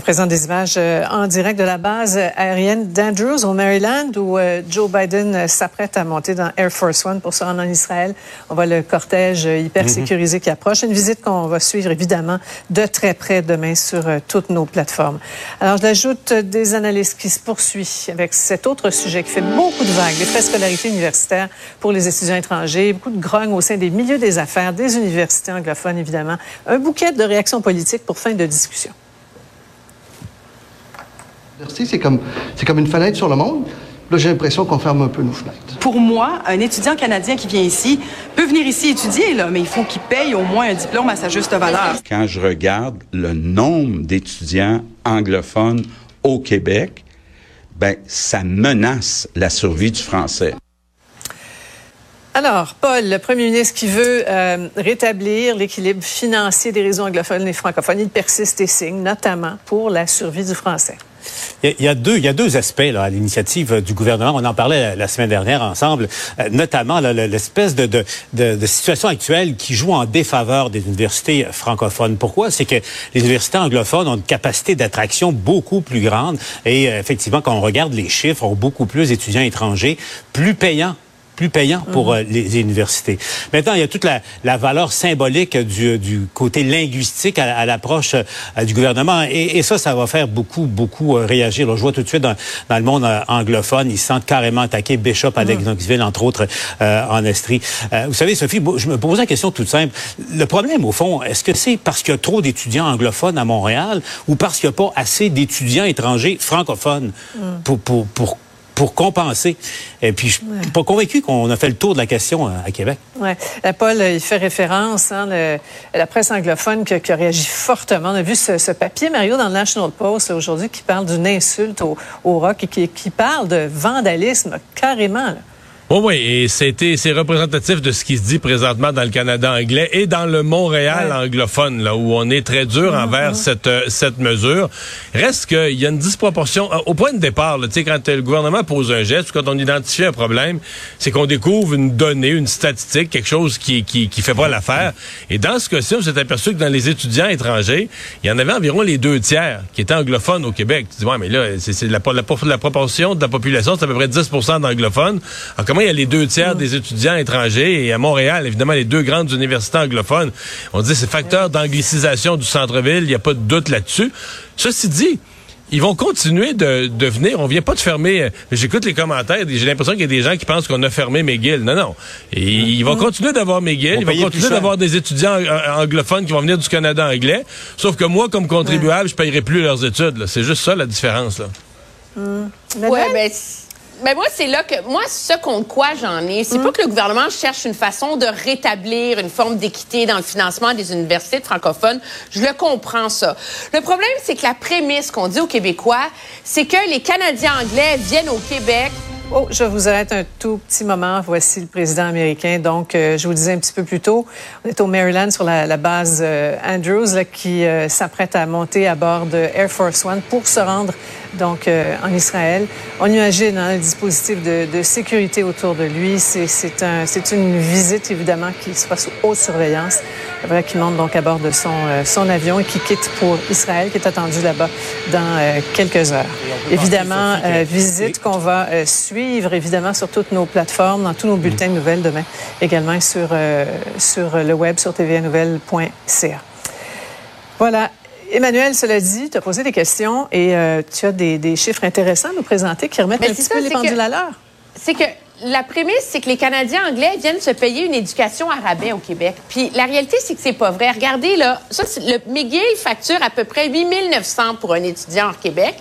Présente des images euh, en direct de la base aérienne d'Andrews au Maryland où euh, Joe Biden euh, s'apprête à monter dans Air Force One pour se rendre en Israël. On voit le cortège hyper mhm. sécurisé qui approche. Une visite qu'on va suivre évidemment de très près demain sur toutes nos plateformes. Alors, j'ajoute des analyses qui se poursuivent avec cet autre sujet qui fait beaucoup de vagues, les frais scolarité universitaires pour les étudiants étrangers, beaucoup de grogne au sein des milieux des affaires, des universités anglophones évidemment. Un bouquet de réactions politiques pour fin de discussion. C'est comme, une fenêtre sur le monde. Là, j'ai l'impression qu'on ferme un peu nos fenêtres. Pour moi, un étudiant canadien qui vient ici peut venir ici étudier, là, mais il faut qu'il paye au moins un diplôme à sa juste valeur. Quand je regarde le nombre d'étudiants anglophones au Québec, ben, ça menace la survie du français. Alors, Paul, le premier ministre qui veut euh, rétablir l'équilibre financier des réseaux anglophones et francophones, il persiste et signe, notamment pour la survie du français. Il y, a, deux, il y a deux aspects à l'initiative du gouvernement. On en parlait la, semaine dernière ensemble, euh, notamment l'espèce de, de, situation actuelle qui joue en défaveur des universités francophones. Pourquoi? C'est que les universités anglophones ont une capacité d'attraction beaucoup plus grande et euh, effectivement, quand on regarde les chiffres, ont beaucoup plus d'étudiants étrangers, plus payants plus payant pour mhm. euh, les universités. Maintenant, il y a toute la, la valeur symbolique du, du, côté linguistique à, à l'approche euh, du gouvernement. Et, et, ça, ça va faire beaucoup, beaucoup euh, réagir. je vois tout de suite dans, dans le monde anglophone, ils se sentent carrément attaqués. Bishop à mmh. entre autres, en Estrie. vous savez, Sophie, je me pose la question toute simple. Le problème, au fond, est-ce que c'est parce qu'il y a trop d'étudiants anglophones à Montréal ou parce qu'il n'y a pas assez d'étudiants étrangers francophones mm. pour, pour, pour pour compenser. Et puis, je suis pas convaincu qu'on a fait le tour de la question à, Québec. Oui. Euh, Paul, il fait référence à hein, la presse anglophone qui, a réagi fortement. On a vu ce, papier, Mario, dans le National Post aujourd'hui qui parle d'une insulte au, rock et qui, qui, parle de vandalisme carrément. Oui, oui, et c'était c'est représentatif de ce qui se dit présentement dans le Canada anglais et dans le Montréal anglophone, là où on est très dur mm-hmm. envers cette euh, cette mesure. Reste qu'il y a une disproportion euh, au point de départ. Tu sais, quand le gouvernement pose un geste, quand on identifie un problème, c'est qu'on découvre une donnée, une statistique, quelque chose qui qui, qui fait pas l'affaire. Et dans ce cas-ci, on s'est aperçu que dans les étudiants étrangers, il y en avait environ les deux tiers qui étaient anglophones au Québec. Tu dis ouais, mais là, c'est la, la, la, proportion de la population, c'est à peu près 10% d'anglophones il y a les deux tiers des étudiants étrangers et à Montréal, évidemment, les deux grandes universités anglophones. On dit c'est facteur d'anglicisation du centre-ville, il n'y a pas de doute là-dessus. Ceci dit, ils vont continuer de, de venir. On vient pas de fermer. Euh, j'écoute les commentaires. J'ai l'impression qu'il y a des gens qui pensent qu'on a fermé McGill. Non, non. Et ils vont continuer d'avoir McGill. Ils vont continuer d'avoir des étudiants euh, anglophones qui vont venir du Canada anglais. Sauf que moi, comme contribuable, je payerai plus leurs études. C'est juste ça la différence. Là. Ouais, ben, ben moi, c'est là que moi, ce contre quoi j'en ai, c'est pas que le gouvernement cherche une façon de rétablir une forme d'équité dans le financement des universités francophones. Je le comprends ça. Le problème, c'est que la prémisse qu'on dit aux Québécois, c'est que les Canadiens anglais viennent au Québec Oh, je vous arrête un tout petit moment. Voici le président américain. Donc, euh, je vous disais un petit peu plus tôt, on est au Maryland sur la, base euh, Andrews là, qui euh, s'apprête à monter à bord de Air Force One pour se rendre donc en Israël. On imagine hein, dispositif de, de, sécurité autour de lui. C'est un, une visite évidemment qui se passe sous haute surveillance. Voilà, qui monte donc à bord de son, son avion et qui quitte pour Israël, qui est attendu là-bas dans quelques heures. Évidemment, visite qu'on va suivre suivre évidemment sur toutes nos plateformes, dans tous nos bulletins de nouvelles demain, également sur, euh, sur le web, sur tvnouvelles.ca. Voilà. Emmanuel, cela dit, tu as posé des questions et euh, tu as des, chiffres intéressants à nous présenter qui remettent un petit peu les pendules à l'heure. C'est que la prémisse, c'est que les Canadiens anglais viennent se payer une éducation à rabais au Québec. Puis la réalité, c'est que c'est pas vrai. Regardez, là, ça, le McGill facture à peu près 8 900 pour un étudiant au Québec.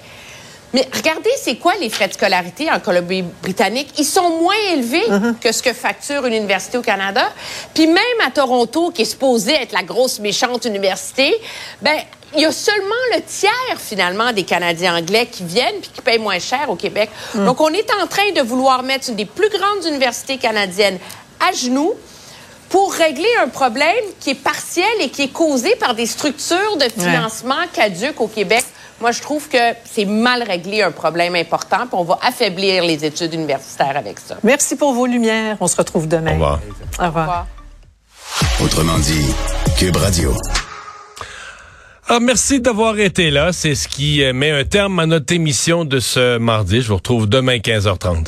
Mais regardez, c'est quoi les frais de scolarité en Colombie-Britannique? Ils sont moins élevés uh-huh. que ce que facture une université au Canada. Puis même à Toronto, qui est supposée être la grosse méchante université, ben il y a seulement le tiers, finalement, des Canadiens anglais qui viennent puis qui payent moins cher au Québec. Donc, on est en train de vouloir mettre une des plus grandes universités canadiennes à genoux pour régler un problème qui est partiel et qui est causé par des structures de financement caduques au Québec. Moi, je trouve que c'est mal réglé un problème important, puis on va affaiblir les études universitaires avec ça. Merci pour vos lumières. On se retrouve demain. Au revoir. Au revoir. Autrement dit, Cube Radio. Ah, merci d'avoir été là. C'est ce qui euh, met un terme à notre émission de ce mardi. Je vous retrouve demain 15h30.